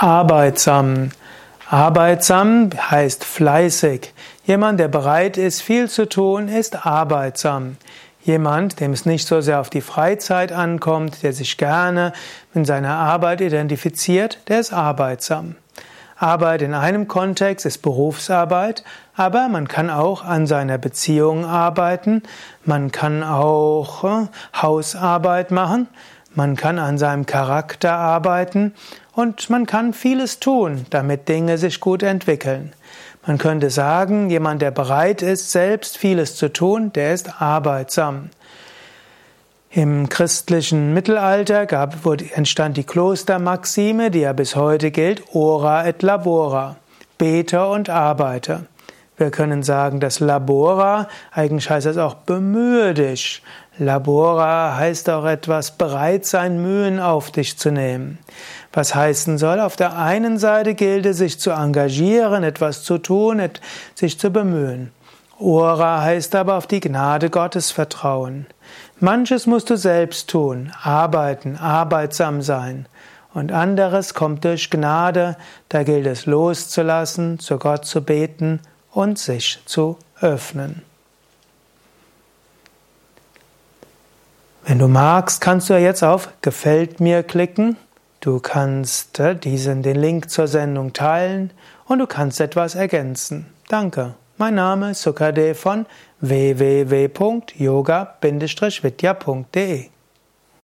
Arbeitsam. Arbeitsam heißt fleißig. Jemand, der bereit ist, viel zu tun, ist arbeitsam. Jemand, dem es nicht so sehr auf die Freizeit ankommt, der sich gerne in seiner Arbeit identifiziert, der ist arbeitsam. Arbeit in einem Kontext ist Berufsarbeit, aber man kann auch an seiner Beziehung arbeiten, man kann auch äh, Hausarbeit machen, man kann an seinem Charakter arbeiten und man kann vieles tun, damit Dinge sich gut entwickeln. Man könnte sagen, jemand, der bereit ist, selbst vieles zu tun, der ist arbeitsam. Im christlichen Mittelalter gab, entstand die Klostermaxime, die ja bis heute gilt, ora et labora, bete und arbeite. Wir können sagen, dass labora, eigentlich heißt das auch bemühe dich. Labora heißt auch etwas bereit sein, Mühen auf dich zu nehmen. Was heißen soll, auf der einen Seite gilt es, sich zu engagieren, etwas zu tun, sich zu bemühen. Ora heißt aber auf die Gnade Gottes vertrauen. Manches musst du selbst tun, arbeiten, arbeitsam sein. Und anderes kommt durch Gnade, da gilt es loszulassen, zu Gott zu beten und sich zu öffnen. Wenn du magst, kannst du jetzt auf Gefällt mir klicken. Du kannst äh, diesen, den Link zur Sendung teilen und du kannst etwas ergänzen. Danke. Mein Name ist Sukade von www.yoga-vidya.de